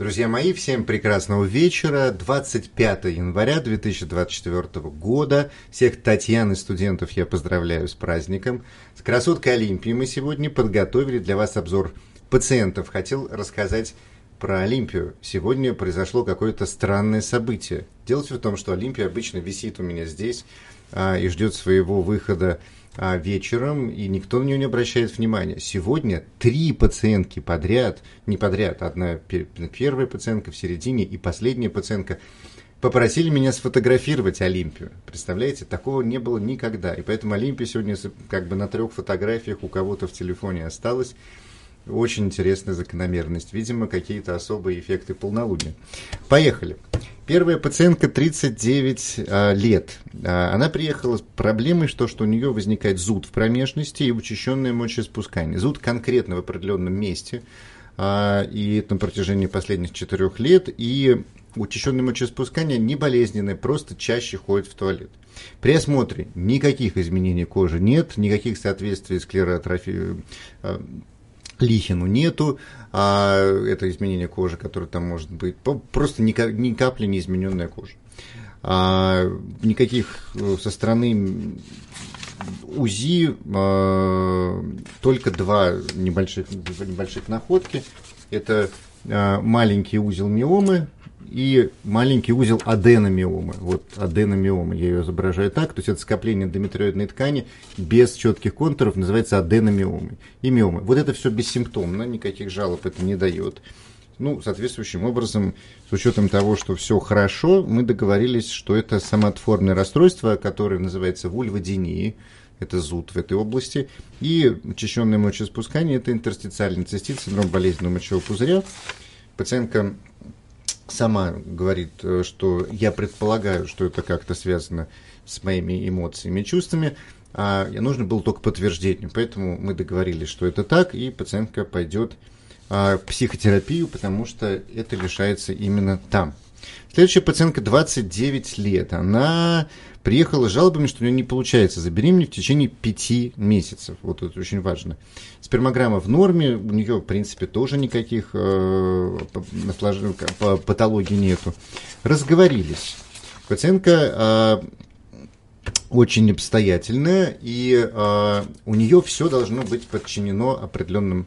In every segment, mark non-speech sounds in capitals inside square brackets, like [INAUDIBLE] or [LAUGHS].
Друзья мои, всем прекрасного вечера. 25 января 2024 года. Всех Татьян и студентов я поздравляю с праздником. С красоткой Олимпии мы сегодня подготовили для вас обзор пациентов. Хотел рассказать про Олимпию. Сегодня произошло какое-то странное событие. Дело в том, что Олимпия обычно висит у меня здесь а, и ждет своего выхода вечером, и никто на нее не обращает внимания. Сегодня три пациентки подряд, не подряд, одна первая пациентка в середине и последняя пациентка попросили меня сфотографировать Олимпию. Представляете, такого не было никогда. И поэтому Олимпия сегодня как бы на трех фотографиях у кого-то в телефоне осталась. Очень интересная закономерность. Видимо, какие-то особые эффекты полнолуния. Поехали. Первая пациентка 39 а, лет. А, она приехала с проблемой, что, что у нее возникает зуд в промежности и учащенное мочеиспускание. Зуд конкретно в определенном месте. А, и на протяжении последних четырех лет. И учащенное мочеиспускание не болезненное, просто чаще ходит в туалет. При осмотре никаких изменений кожи нет, никаких соответствий склеротрофии а, лихину нету, а это изменение кожи, которое там может быть, просто ни, капли не измененная кожа. А, никаких э, со стороны УЗИ а, только два небольших, небольших находки. Это маленький узел миомы, и маленький узел аденомиомы. Вот аденомиома, я ее изображаю так, то есть это скопление эндометриоидной ткани без четких контуров, называется аденомиомой. И миомы. Вот это все бессимптомно, никаких жалоб это не дает. Ну, соответствующим образом, с учетом того, что все хорошо, мы договорились, что это самоотформное расстройство, которое называется вульводинии, это зуд в этой области, и учащенное мочеиспускание, это интерстициальный цистит, синдром болезненного мочевого пузыря. Пациентка сама говорит, э, что я предполагаю, что это как-то связано с моими эмоциями и чувствами, а нужно было только подтверждение. Поэтому мы договорились, что это так, и пациентка пойдет а, в психотерапию, потому что это решается именно там. Следующая пациентка 29 лет. Она приехала с жалобами, что у нее не получается забеременеть в течение 5 месяцев. Вот это очень важно. Спермограмма в норме, у нее, в принципе, тоже никаких э, патологий нету. Разговорились. Пациентка э, очень обстоятельная, и э, у нее все должно быть подчинено определенным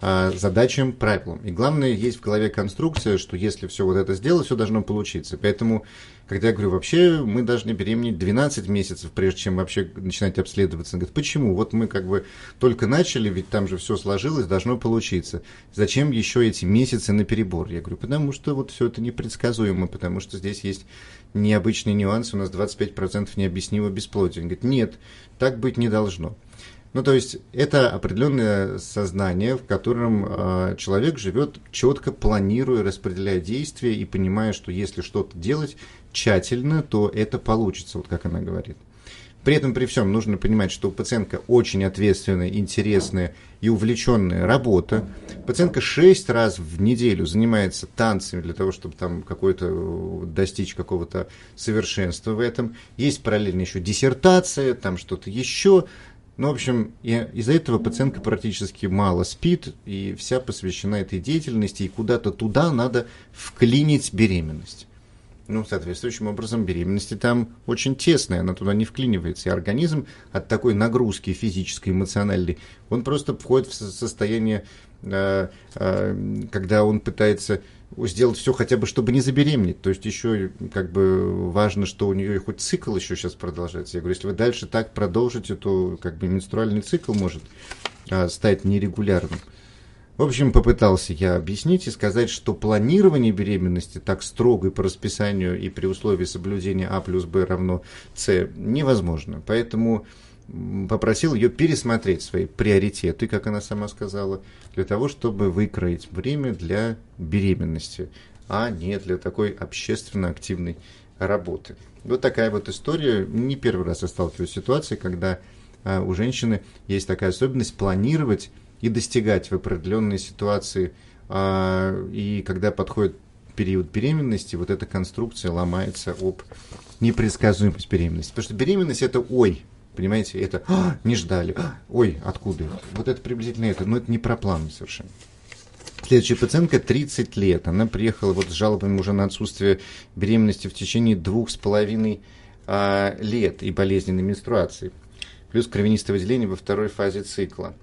задачам, правилам. И главное, есть в голове конструкция, что если все вот это сделать, все должно получиться. Поэтому, когда я говорю, вообще мы должны беременеть 12 месяцев, прежде чем вообще начинать обследоваться. Говорит, почему? Вот мы как бы только начали, ведь там же все сложилось, должно получиться. Зачем еще эти месяцы на перебор? Я говорю, потому что вот все это непредсказуемо, потому что здесь есть необычные нюансы, у нас 25% необъяснимо бесплодия. Он говорит, нет, так быть не должно. Ну, то есть это определенное сознание, в котором э, человек живет четко планируя, распределяя действия и понимая, что если что-то делать тщательно, то это получится, вот как она говорит. При этом, при всем, нужно понимать, что у пациентка очень ответственная, интересная и увлеченная работа. Пациентка шесть раз в неделю занимается танцами для того, чтобы там какой-то достичь какого-то совершенства в этом. Есть параллельно еще диссертация, там что-то еще. Ну, в общем, из-за этого пациентка практически мало спит, и вся посвящена этой деятельности, и куда-то туда надо вклинить беременность. Ну, соответствующим образом беременности там очень тесная, она туда не вклинивается. И организм от такой нагрузки физической, эмоциональной, он просто входит в состояние, когда он пытается сделать все хотя бы, чтобы не забеременеть. То есть еще как бы важно, что у нее хоть цикл еще сейчас продолжается. Я говорю, если вы дальше так продолжите, то как бы менструальный цикл может а, стать нерегулярным. В общем, попытался я объяснить и сказать, что планирование беременности так строго и по расписанию и при условии соблюдения А плюс Б равно С невозможно. Поэтому попросил ее пересмотреть свои приоритеты, как она сама сказала, для того, чтобы выкроить время для беременности, а не для такой общественно активной работы. Вот такая вот история. Не первый раз я сталкиваюсь с ситуацией, когда а, у женщины есть такая особенность планировать и достигать в определенной ситуации. А, и когда подходит период беременности, вот эта конструкция ломается об непредсказуемость беременности. Потому что беременность это ой, Понимаете, это а, не ждали. А, ой, откуда? Вот это приблизительно это. Но это не про план совершенно. Следующая пациентка 30 лет. Она приехала вот с жалобами уже на отсутствие беременности в течение двух с половиной а, лет и болезненной менструации. Плюс кровянистое выделение во второй фазе цикла.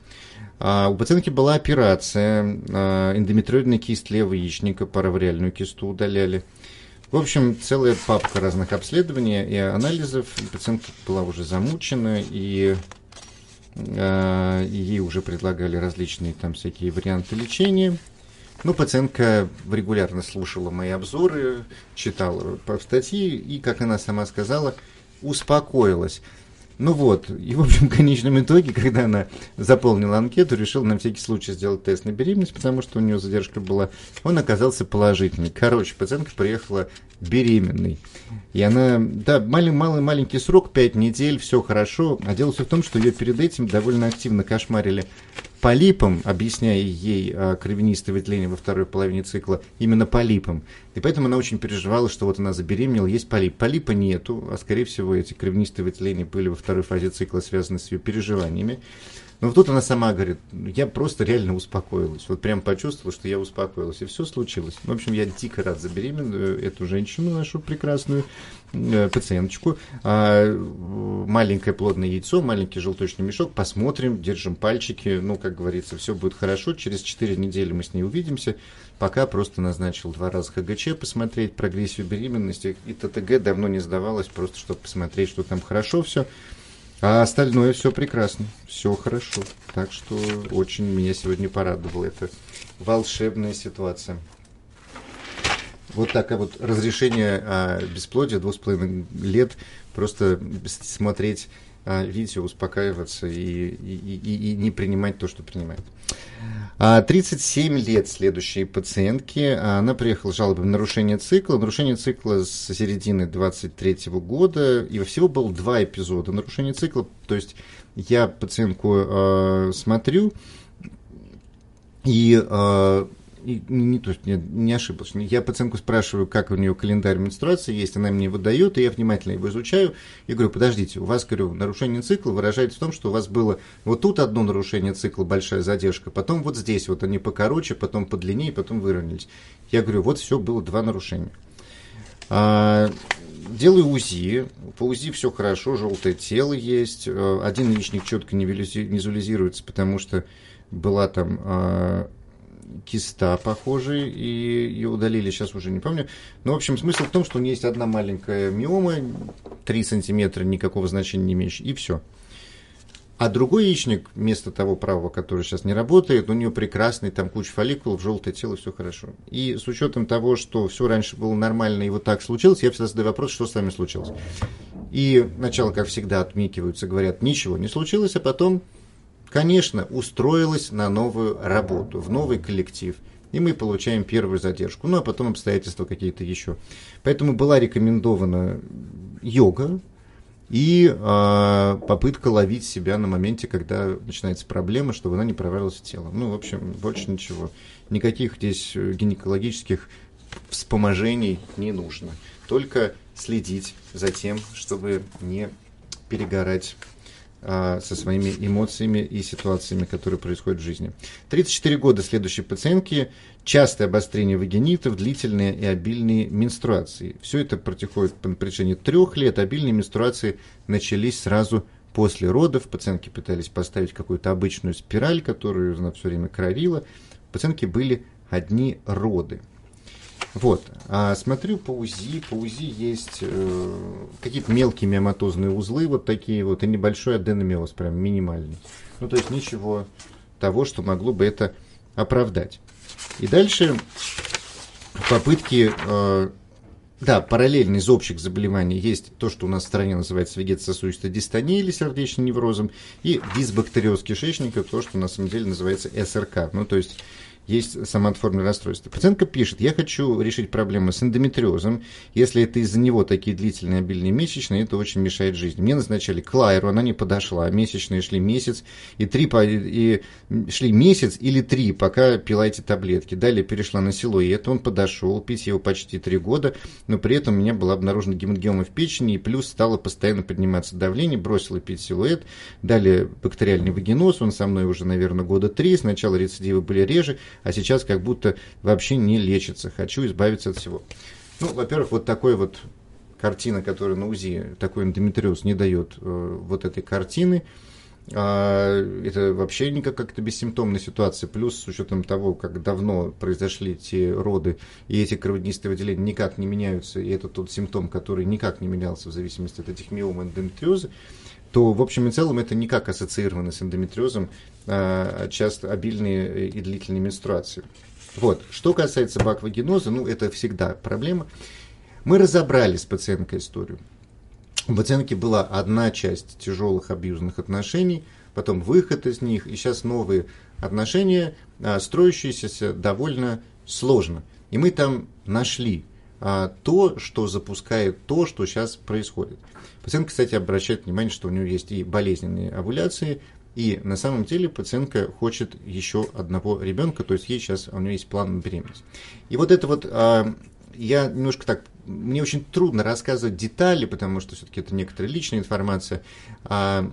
А, у пациентки была операция, а, эндометриозный кист левого яичника, паравариальную кисту удаляли. В общем, целая папка разных обследований и анализов. Пациентка была уже замучена, и э, ей уже предлагали различные там всякие варианты лечения. Ну, пациентка регулярно слушала мои обзоры, читала статьи, и, как она сама сказала, успокоилась. Ну вот, и в общем, в конечном итоге, когда она заполнила анкету, решила на всякий случай сделать тест на беременность, потому что у нее задержка была, он оказался положительный. Короче, пациентка приехала беременной. И она, да, маленький, маленький срок, 5 недель, все хорошо. А дело все в том, что ее перед этим довольно активно кошмарили полипом, объясняя ей а, кровянистое выделение во второй половине цикла, именно полипом. И поэтому она очень переживала, что вот она забеременела, есть полип. Полипа нету, а скорее всего эти кровянистые выделения были во второй фазе цикла связаны с ее переживаниями. Но вот тут она сама говорит, я просто реально успокоилась. Вот прям почувствовала, что я успокоилась. И все случилось. В общем, я дико рад за беременную эту женщину, нашу прекрасную э, пациенточку. А, маленькое плодное яйцо, маленький желточный мешок. Посмотрим, держим пальчики. Ну, как говорится, все будет хорошо. Через 4 недели мы с ней увидимся. Пока просто назначил два раза ХГЧ посмотреть прогрессию беременности. И ТТГ давно не сдавалось, просто чтобы посмотреть, что там хорошо все. А остальное все прекрасно, все хорошо. Так что очень меня сегодня порадовало. Это волшебная ситуация. Вот такое вот разрешение а, бесплодия двух с половиной лет. Просто смотреть а, видео, успокаиваться и, и, и, и не принимать то, что принимает. 37 а, лет следующей пациентки. Она приехала с жалобой на нарушение цикла. Нарушение цикла с середины 23 года. И всего было два эпизода нарушения цикла. То есть я пациентку э, смотрю, и э, и, не, то, не, не ошиблась. Я пациентку спрашиваю, как у нее календарь менструации есть, она мне выдает, и я внимательно его изучаю, и говорю, подождите, у вас, говорю, нарушение цикла выражается в том, что у вас было вот тут одно нарушение цикла, большая задержка, потом вот здесь вот они покороче, потом подлиннее, потом выровнялись. Я говорю, вот все, было два нарушения. А, делаю УЗИ, по УЗИ все хорошо, желтое тело есть, э, один яичник четко не визуализируется, потому что была там а, киста похожий, и ее удалили, сейчас уже не помню. Но, в общем, смысл в том, что у нее есть одна маленькая миома, 3 сантиметра, никакого значения не имеющая, и все. А другой яичник, вместо того правого, который сейчас не работает, у нее прекрасный, там куча фолликулов, желтое тело, все хорошо. И с учетом того, что все раньше было нормально и вот так случилось, я всегда задаю вопрос, что с вами случилось. И сначала, как всегда, отмикиваются, говорят, ничего не случилось, а потом конечно, устроилась на новую работу, в новый коллектив. И мы получаем первую задержку. Ну, а потом обстоятельства какие-то еще. Поэтому была рекомендована йога и э, попытка ловить себя на моменте, когда начинается проблема, чтобы она не провалилась в тело. Ну, в общем, больше ничего. Никаких здесь гинекологических вспоможений не нужно. Только следить за тем, чтобы не перегорать со своими эмоциями и ситуациями, которые происходят в жизни. 34 года следующей пациентки, частое обострение вагинитов, длительные и обильные менструации. Все это протекает по протяжении трех лет. Обильные менструации начались сразу после родов. Пациентки пытались поставить какую-то обычную спираль, которую она все время кровила. Пациентки были одни роды. Вот. А смотрю по УЗИ. По УЗИ есть э, какие-то мелкие миоматозные узлы, вот такие вот, и небольшой аденомиоз, прям минимальный. Ну, то есть ничего того, что могло бы это оправдать. И дальше попытки, э, да, параллельно из общих заболеваний есть то, что у нас в стране называется вегетососудистой дистонией или сердечным неврозом, и дисбактериоз кишечника, то, что на самом деле называется СРК. Ну, то есть есть самоотформное расстройство. Пациентка пишет, я хочу решить проблему с эндометриозом. Если это из-за него такие длительные обильные месячные, это очень мешает жизни. Мне назначали клайру, она не подошла. Месячные шли месяц и три, и шли месяц или три, пока пила эти таблетки. Далее перешла на силуэт, он подошел, пить его почти три года, но при этом у меня была обнаружена гематогема в печени, и плюс стало постоянно подниматься давление, бросила пить силуэт. Далее бактериальный вагиноз, он со мной уже, наверное, года три. Сначала рецидивы были реже, а сейчас как будто вообще не лечится. Хочу избавиться от всего. Ну, во-первых, вот такой вот картина, которая на УЗИ, такой эндометриоз не дает э, вот этой картины. А, это вообще никак как-то бессимптомная ситуация. Плюс с учетом того, как давно произошли эти роды, и эти кровянистые выделения никак не меняются, и это тот симптом, который никак не менялся в зависимости от этих миом эндометриоза, то в общем и целом это никак ассоциировано с эндометриозом, а, часто обильные и длительные менструации. Вот. Что касается баквагеноза, ну это всегда проблема. Мы разобрали с пациенткой историю. У пациентки была одна часть тяжелых абьюзных отношений, потом выход из них, и сейчас новые отношения, а, строящиеся довольно сложно. И мы там нашли то, что запускает то, что сейчас происходит. Пациентка, кстати, обращает внимание, что у нее есть и болезненные овуляции, и на самом деле пациентка хочет еще одного ребенка, то есть ей сейчас, у нее есть план на беременность. И вот это вот а, я немножко так, мне очень трудно рассказывать детали, потому что все-таки это некоторая личная информация, а,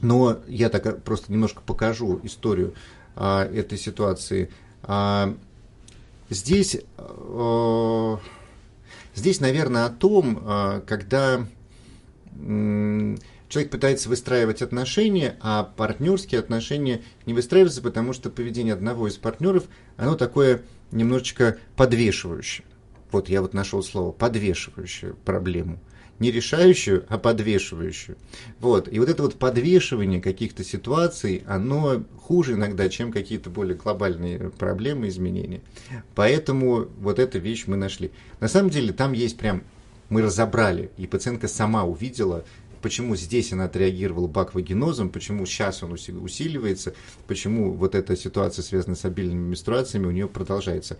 но я так просто немножко покажу историю а, этой ситуации. Здесь, а, здесь, наверное, о том, а, когда человек пытается выстраивать отношения, а партнерские отношения не выстраиваются, потому что поведение одного из партнеров, оно такое немножечко подвешивающее. Вот я вот нашел слово подвешивающую проблему. Не решающую, а подвешивающую. Вот. И вот это вот подвешивание каких-то ситуаций, оно хуже иногда, чем какие-то более глобальные проблемы, изменения. Поэтому вот эту вещь мы нашли. На самом деле там есть прям мы разобрали, и пациентка сама увидела, почему здесь она отреагировала баквагенозом, почему сейчас он усиливается, почему вот эта ситуация, связанная с обильными менструациями, у нее продолжается.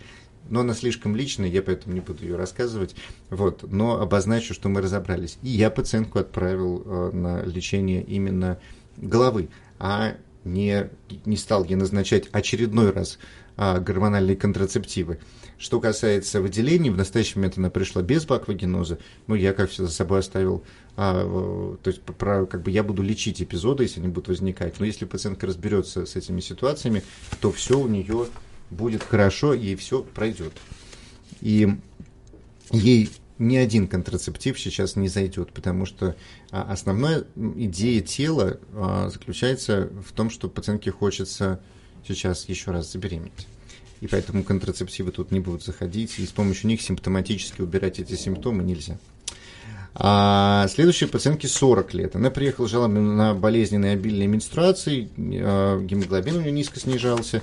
Но она слишком личная, я поэтому не буду ее рассказывать. Вот, но обозначу, что мы разобрались. И я пациентку отправил э, на лечение именно головы, а не, не стал ей назначать очередной раз гормональные контрацептивы. Что касается выделений, в настоящий момент она пришла без баквагеноза, ну, я, как все за собой оставил, а, то есть, про, как бы я буду лечить эпизоды, если они будут возникать, но если пациентка разберется с этими ситуациями, то все у нее будет хорошо, и все пройдет. И ей ни один контрацептив сейчас не зайдет, потому что а, основная идея тела а, заключается в том, что пациентке хочется сейчас еще раз забеременеть. И поэтому контрацептивы тут не будут заходить, и с помощью них симптоматически убирать эти симптомы нельзя. А следующей пациентке 40 лет. Она приехала жалобами на болезненные обильные менструации, а, гемоглобин у нее низко снижался.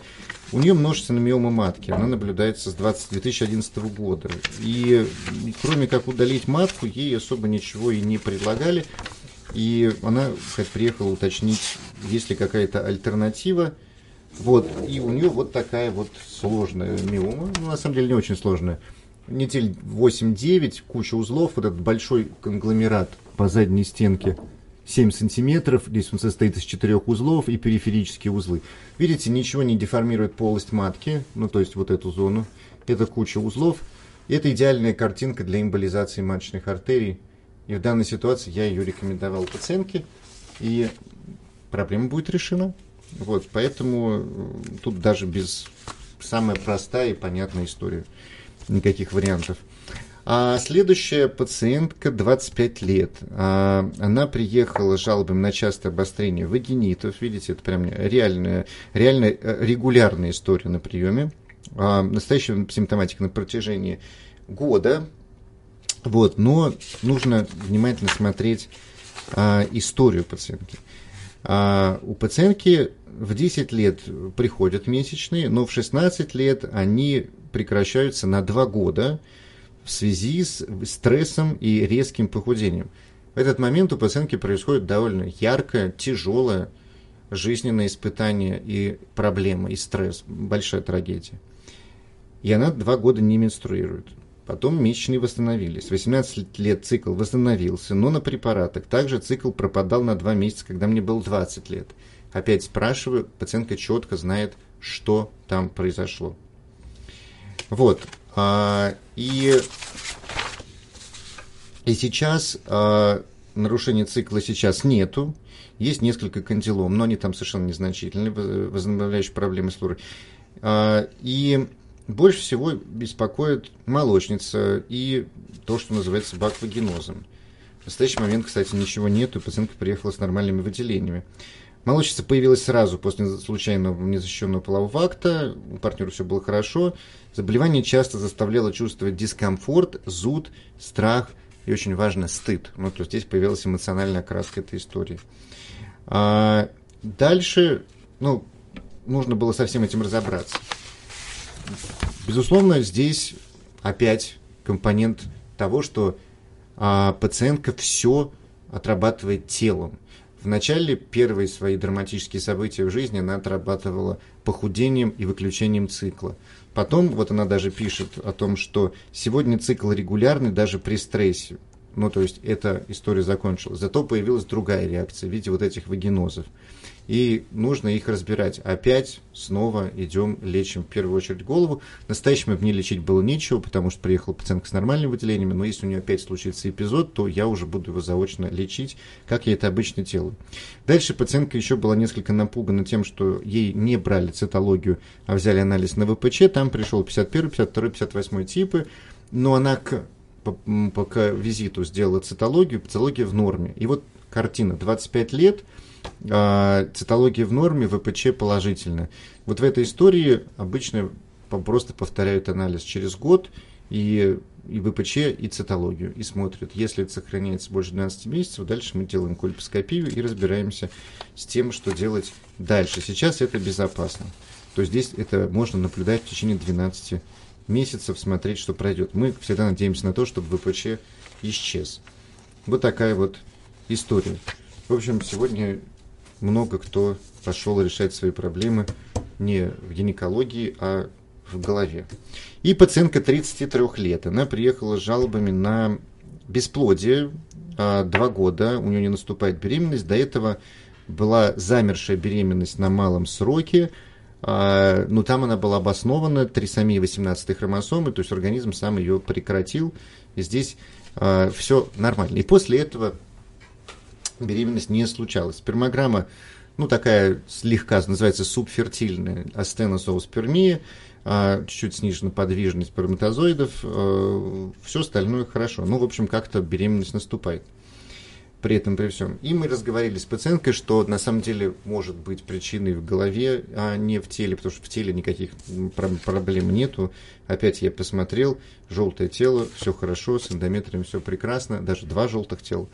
У нее множественная миома матки, она наблюдается с 20, 2011 года. И кроме как удалить матку, ей особо ничего и не предлагали. И она приехала уточнить, есть ли какая-то альтернатива. Вот, и у нее вот такая вот сложная миома, ну, на самом деле не очень сложная недель 8-9, куча узлов, вот этот большой конгломерат по задней стенке 7 сантиметров, здесь он состоит из четырех узлов и периферические узлы. Видите, ничего не деформирует полость матки, ну то есть вот эту зону, это куча узлов. Это идеальная картинка для эмболизации маточных артерий. И в данной ситуации я ее рекомендовал пациентке, и проблема будет решена. Вот, поэтому тут даже без самая простая и понятная история никаких вариантов. А следующая пациентка 25 лет. А, она приехала с жалобами на частое обострение вагинитов. Видите, это прям реальная, реально э, регулярная история на приеме. А, настоящая симптоматика на протяжении года. Вот, но нужно внимательно смотреть а, историю пациентки. А, у пациентки в 10 лет приходят месячные, но в 16 лет они прекращаются на 2 года в связи с стрессом и резким похудением. В этот момент у пациентки происходит довольно яркое, тяжелое жизненное испытание и проблема, и стресс, большая трагедия. И она два года не менструирует. Потом месячные восстановились. 18 лет цикл восстановился, но на препаратах. Также цикл пропадал на 2 месяца, когда мне было 20 лет. Опять спрашиваю, пациентка четко знает, что там произошло. Вот. А, и, и сейчас а, нарушения цикла сейчас нету. Есть несколько кандилом, но они там совершенно незначительные, возобновляющие проблемы с флорой. И больше всего беспокоит молочница и то, что называется баквагенозом. В настоящий момент, кстати, ничего нет, и пациентка приехала с нормальными выделениями. Молочница появилась сразу после случайного незащищенного полового акта, у партнера все было хорошо. Заболевание часто заставляло чувствовать дискомфорт, зуд, страх и, очень важно, стыд. Ну, то есть здесь появилась эмоциональная окраска этой истории. А дальше, ну, нужно было со всем этим разобраться. Безусловно, здесь опять компонент того, что а, пациентка все отрабатывает телом. В начале первые свои драматические события в жизни она отрабатывала похудением и выключением цикла. Потом вот она даже пишет о том, что сегодня цикл регулярный даже при стрессе. Ну, то есть эта история закончилась. Зато появилась другая реакция в виде вот этих вагинозов и нужно их разбирать. Опять снова идем, лечим в первую очередь голову. В настоящем мне лечить было нечего, потому что приехала пациентка с нормальными выделениями, но если у нее опять случится эпизод, то я уже буду его заочно лечить, как я это обычно делаю. Дальше пациентка еще была несколько напугана тем, что ей не брали цитологию, а взяли анализ на ВПЧ, там пришел 51, 52, 58 типы, но она к по, по, к визиту сделала цитологию, цитология в норме. И вот картина, 25 лет – цитология в норме, ВПЧ положительно. Вот в этой истории обычно просто повторяют анализ через год и, и ВПЧ, и цитологию, и смотрят. Если это сохраняется больше 12 месяцев, дальше мы делаем кольпоскопию и разбираемся с тем, что делать дальше. Сейчас это безопасно. То есть здесь это можно наблюдать в течение 12 месяцев, смотреть, что пройдет. Мы всегда надеемся на то, чтобы ВПЧ исчез. Вот такая вот история. В общем, сегодня много кто пошел решать свои проблемы не в гинекологии, а в голове. И пациентка 33 лет. Она приехала с жалобами на бесплодие. А, два года у нее не наступает беременность. До этого была замершая беременность на малом сроке. А, но там она была обоснована трисомией 18 хромосомы, то есть организм сам ее прекратил. И здесь а, все нормально. И после этого беременность не случалась. Спермограмма, ну, такая слегка, называется субфертильная, астеносоуспермия, а, чуть-чуть снижена подвижность сперматозоидов, а, все остальное хорошо. Ну, в общем, как-то беременность наступает при этом, при всем. И мы разговаривали с пациенткой, что на самом деле может быть причиной в голове, а не в теле, потому что в теле никаких проблем нету. Опять я посмотрел, желтое тело, все хорошо, с эндометрием все прекрасно, даже два желтых тела.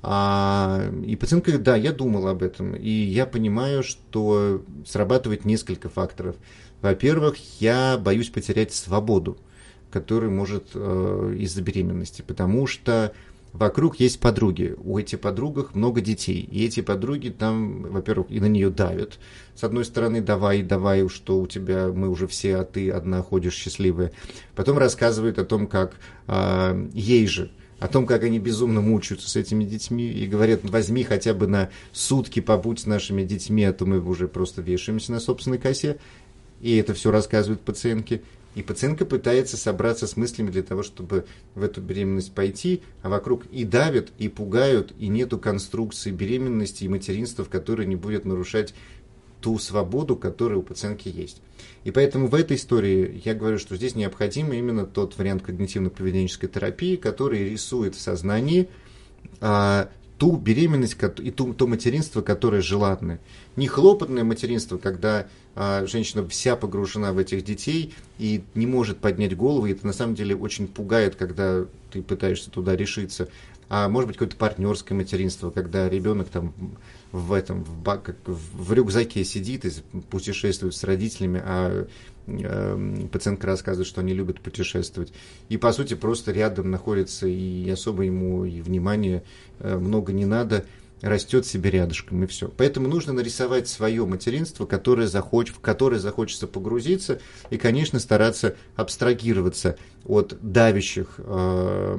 А, и пациентка говорит, да, я думал об этом, и я понимаю, что срабатывает несколько факторов. Во-первых, я боюсь потерять свободу, которую может э, из-за беременности, потому что вокруг есть подруги, у этих подругах много детей, и эти подруги там, во-первых, и на нее давят. С одной стороны, давай, давай, что у тебя, мы уже все, а ты одна ходишь счастливая. Потом рассказывают о том, как э, ей же о том, как они безумно мучаются с этими детьми, и говорят, возьми хотя бы на сутки побудь с нашими детьми, а то мы уже просто вешаемся на собственной косе. И это все рассказывают пациентки. И пациентка пытается собраться с мыслями для того, чтобы в эту беременность пойти, а вокруг и давят, и пугают, и нету конструкции беременности и материнства, в которой не будет нарушать ту свободу, которая у пациентки есть. И поэтому в этой истории я говорю, что здесь необходим именно тот вариант когнитивно-поведенческой терапии, который рисует в сознании а, ту беременность и ту, то материнство, которое желанное. Не хлопотное материнство, когда а, женщина вся погружена в этих детей и не может поднять голову, и это на самом деле очень пугает, когда ты пытаешься туда решиться. А может быть какое-то партнерское материнство, когда ребенок там в этом в, бак, в рюкзаке сидит и путешествует с родителями, а э, пациентка рассказывает, что они любят путешествовать. И по сути просто рядом находится и особо ему и внимания э, много не надо, растет себе рядышком и все. Поэтому нужно нарисовать свое материнство, которое захоч, в которое захочется погрузиться и, конечно, стараться абстрагироваться от давящих э,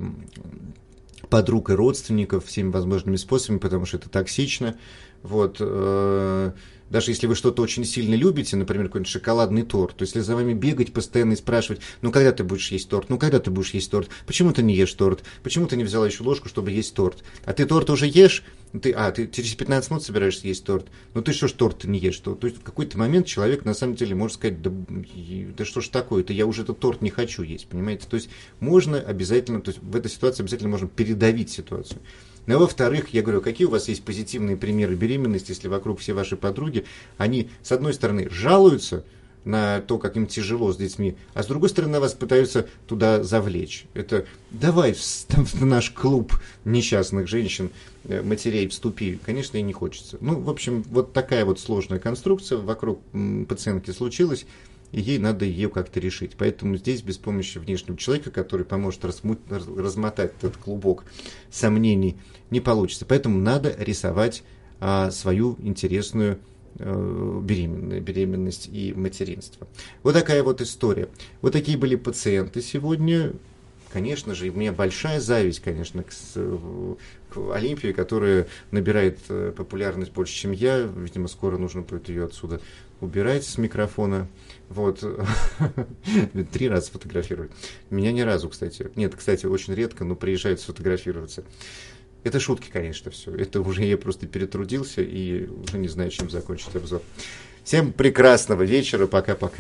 подруг и родственников всеми возможными способами, потому что это токсично. Вот, э, даже если вы что-то очень сильно любите, например, какой-нибудь шоколадный торт, то если за вами бегать постоянно и спрашивать, ну когда ты будешь есть торт, ну когда ты будешь есть торт, почему ты не ешь торт, почему ты не взяла еще ложку, чтобы есть торт, а ты торт уже ешь, ты, а, ты через 15 минут собираешься есть торт, ну ты что ж торт не ешь, то, то есть в какой-то момент человек на самом деле может сказать, да, да что ж такое-то, я уже этот торт не хочу есть, понимаете, то есть можно обязательно, то есть в этой ситуации обязательно можно передавить ситуацию. Ну, а во-вторых, я говорю, какие у вас есть позитивные примеры беременности, если вокруг все ваши подруги, они, с одной стороны, жалуются на то, как им тяжело с детьми, а с другой стороны, вас пытаются туда завлечь. Это давай в, в наш клуб несчастных женщин, э, матерей вступи. Конечно, и не хочется. Ну, в общем, вот такая вот сложная конструкция вокруг пациентки случилась и ей надо ее как-то решить. Поэтому здесь без помощи внешнего человека, который поможет размуть, размотать этот клубок сомнений, не получится. Поэтому надо рисовать а, свою интересную э, беременность и материнство. Вот такая вот история. Вот такие были пациенты сегодня. Конечно же, у меня большая зависть, конечно, к, к Олимпии, которая набирает э, популярность больше, чем я. Видимо, скоро нужно будет ее отсюда убирать с микрофона. Вот. [LAUGHS] Три раза фотографировать. Меня ни разу, кстати. Нет, кстати, очень редко, но приезжают сфотографироваться. Это шутки, конечно, все. Это уже я просто перетрудился и уже не знаю, чем закончить обзор. Всем прекрасного вечера. Пока-пока.